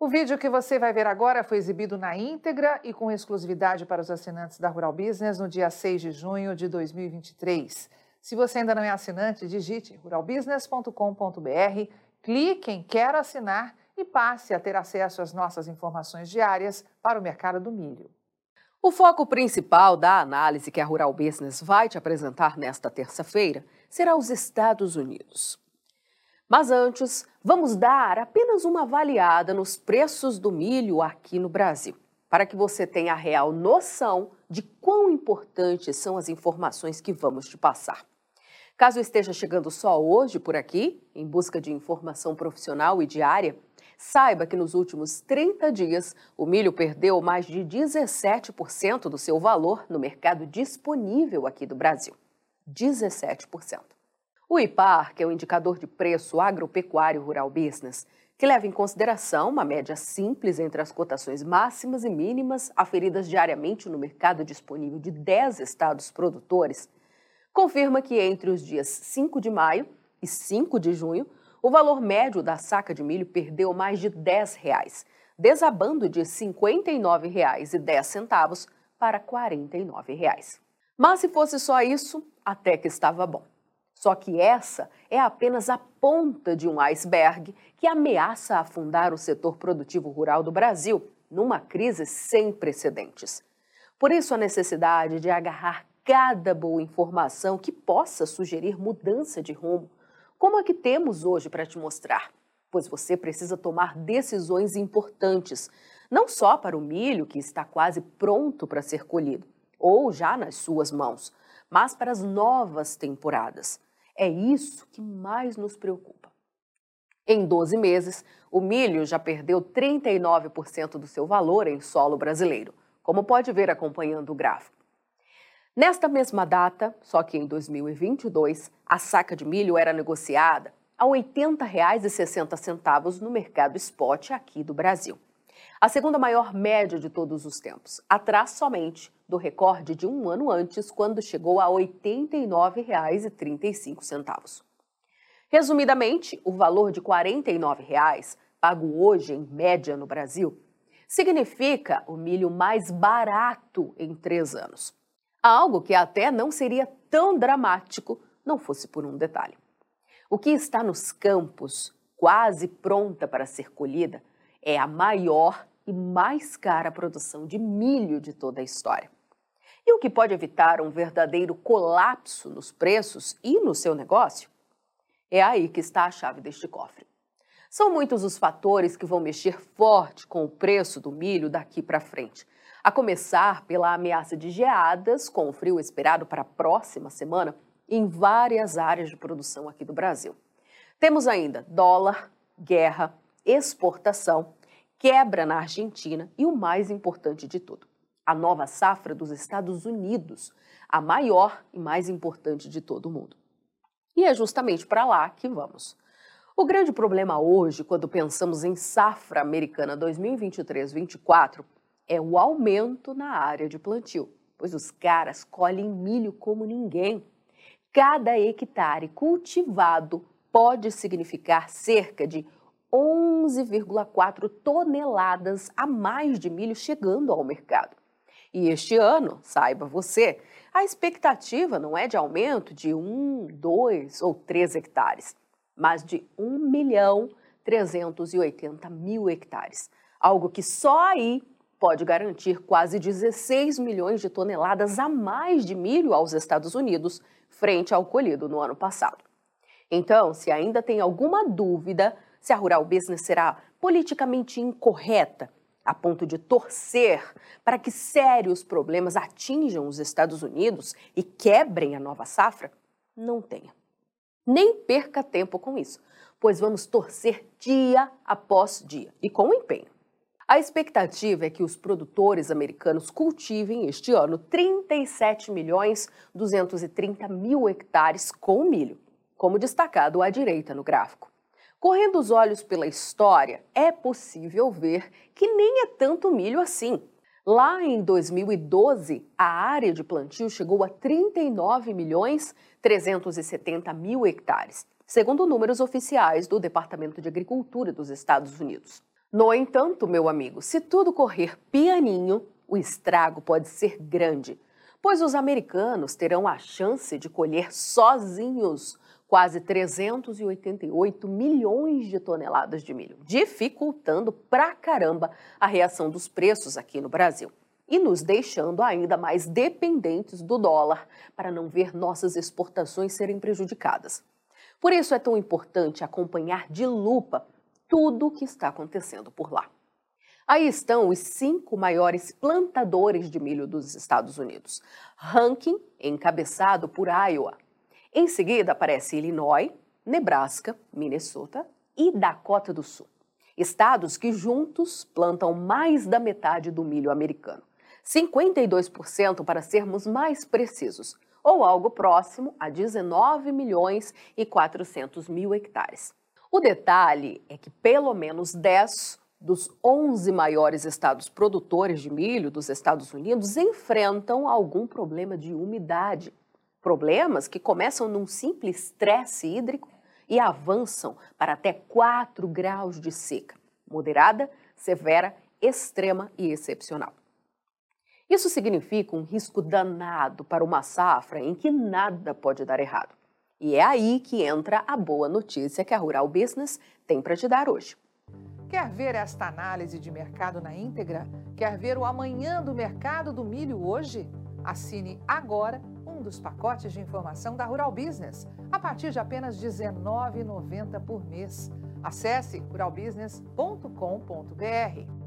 O vídeo que você vai ver agora foi exibido na íntegra e com exclusividade para os assinantes da Rural Business no dia 6 de junho de 2023. Se você ainda não é assinante, digite ruralbusiness.com.br, clique em Quero assinar e passe a ter acesso às nossas informações diárias para o mercado do milho. O foco principal da análise que a Rural Business vai te apresentar nesta terça-feira será os Estados Unidos. Mas antes, vamos dar apenas uma avaliada nos preços do milho aqui no Brasil, para que você tenha a real noção de quão importantes são as informações que vamos te passar. Caso esteja chegando só hoje por aqui, em busca de informação profissional e diária, Saiba que nos últimos 30 dias, o milho perdeu mais de 17% do seu valor no mercado disponível aqui do Brasil. 17%. O IPAR, que é o indicador de preço agropecuário rural business, que leva em consideração uma média simples entre as cotações máximas e mínimas aferidas diariamente no mercado disponível de 10 estados produtores, confirma que entre os dias 5 de maio e 5 de junho, o valor médio da saca de milho perdeu mais de 10 reais, desabando de R$ 59,10 para 49 reais. Mas se fosse só isso, até que estava bom. Só que essa é apenas a ponta de um iceberg que ameaça afundar o setor produtivo rural do Brasil numa crise sem precedentes. Por isso, a necessidade de agarrar cada boa informação que possa sugerir mudança de rumo como a que temos hoje para te mostrar, pois você precisa tomar decisões importantes, não só para o milho que está quase pronto para ser colhido, ou já nas suas mãos, mas para as novas temporadas. É isso que mais nos preocupa. Em 12 meses, o milho já perdeu 39% do seu valor em solo brasileiro, como pode ver acompanhando o gráfico. Nesta mesma data, só que em 2022, a saca de milho era negociada a R$ 80,60 no mercado spot aqui do Brasil. A segunda maior média de todos os tempos, atrás somente do recorde de um ano antes, quando chegou a R$ 89,35. Resumidamente, o valor de 49 reais, pago hoje em média no Brasil, significa o milho mais barato em três anos. Algo que até não seria tão dramático não fosse por um detalhe. O que está nos campos, quase pronta para ser colhida, é a maior e mais cara produção de milho de toda a história. E o que pode evitar um verdadeiro colapso nos preços e no seu negócio? É aí que está a chave deste cofre. São muitos os fatores que vão mexer forte com o preço do milho daqui para frente a começar pela ameaça de geadas, com o frio esperado para a próxima semana, em várias áreas de produção aqui do Brasil. Temos ainda dólar, guerra, exportação, quebra na Argentina e o mais importante de tudo, a nova safra dos Estados Unidos, a maior e mais importante de todo o mundo. E é justamente para lá que vamos. O grande problema hoje, quando pensamos em safra americana 2023-24, é o aumento na área de plantio, pois os caras colhem milho como ninguém. Cada hectare cultivado pode significar cerca de 11,4 toneladas a mais de milho chegando ao mercado. E este ano, saiba você, a expectativa não é de aumento de 1, 2 ou 3 hectares, mas de 1 milhão 380 mil hectares. Algo que só aí pode garantir quase 16 milhões de toneladas a mais de milho aos Estados Unidos, frente ao colhido no ano passado. Então, se ainda tem alguma dúvida se a Rural Business será politicamente incorreta a ponto de torcer para que sérios problemas atinjam os Estados Unidos e quebrem a nova safra, não tenha. Nem perca tempo com isso, pois vamos torcer dia após dia e com empenho. A expectativa é que os produtores americanos cultivem este ano 37 milhões 230 mil hectares com milho, como destacado à direita no gráfico. Correndo os olhos pela história, é possível ver que nem é tanto milho assim. Lá em 2012, a área de plantio chegou a 39 milhões 370 mil hectares, segundo números oficiais do Departamento de Agricultura dos Estados Unidos. No entanto, meu amigo, se tudo correr pianinho, o estrago pode ser grande, pois os americanos terão a chance de colher sozinhos quase 388 milhões de toneladas de milho, dificultando pra caramba a reação dos preços aqui no Brasil e nos deixando ainda mais dependentes do dólar para não ver nossas exportações serem prejudicadas. Por isso é tão importante acompanhar de lupa tudo o que está acontecendo por lá. Aí estão os cinco maiores plantadores de milho dos Estados Unidos, ranking encabeçado por Iowa. Em seguida aparece Illinois, Nebraska, Minnesota e Dakota do Sul. Estados que juntos plantam mais da metade do milho americano. 52% para sermos mais precisos, ou algo próximo a 19 milhões e 400 mil hectares. O detalhe é que pelo menos 10 dos 11 maiores estados produtores de milho dos Estados Unidos enfrentam algum problema de umidade. Problemas que começam num simples estresse hídrico e avançam para até 4 graus de seca, moderada, severa, extrema e excepcional. Isso significa um risco danado para uma safra em que nada pode dar errado. E é aí que entra a boa notícia que a Rural Business tem para te dar hoje. Quer ver esta análise de mercado na íntegra? Quer ver o amanhã do mercado do milho hoje? Assine agora um dos pacotes de informação da Rural Business, a partir de apenas R$ 19,90 por mês. Acesse ruralbusiness.com.br.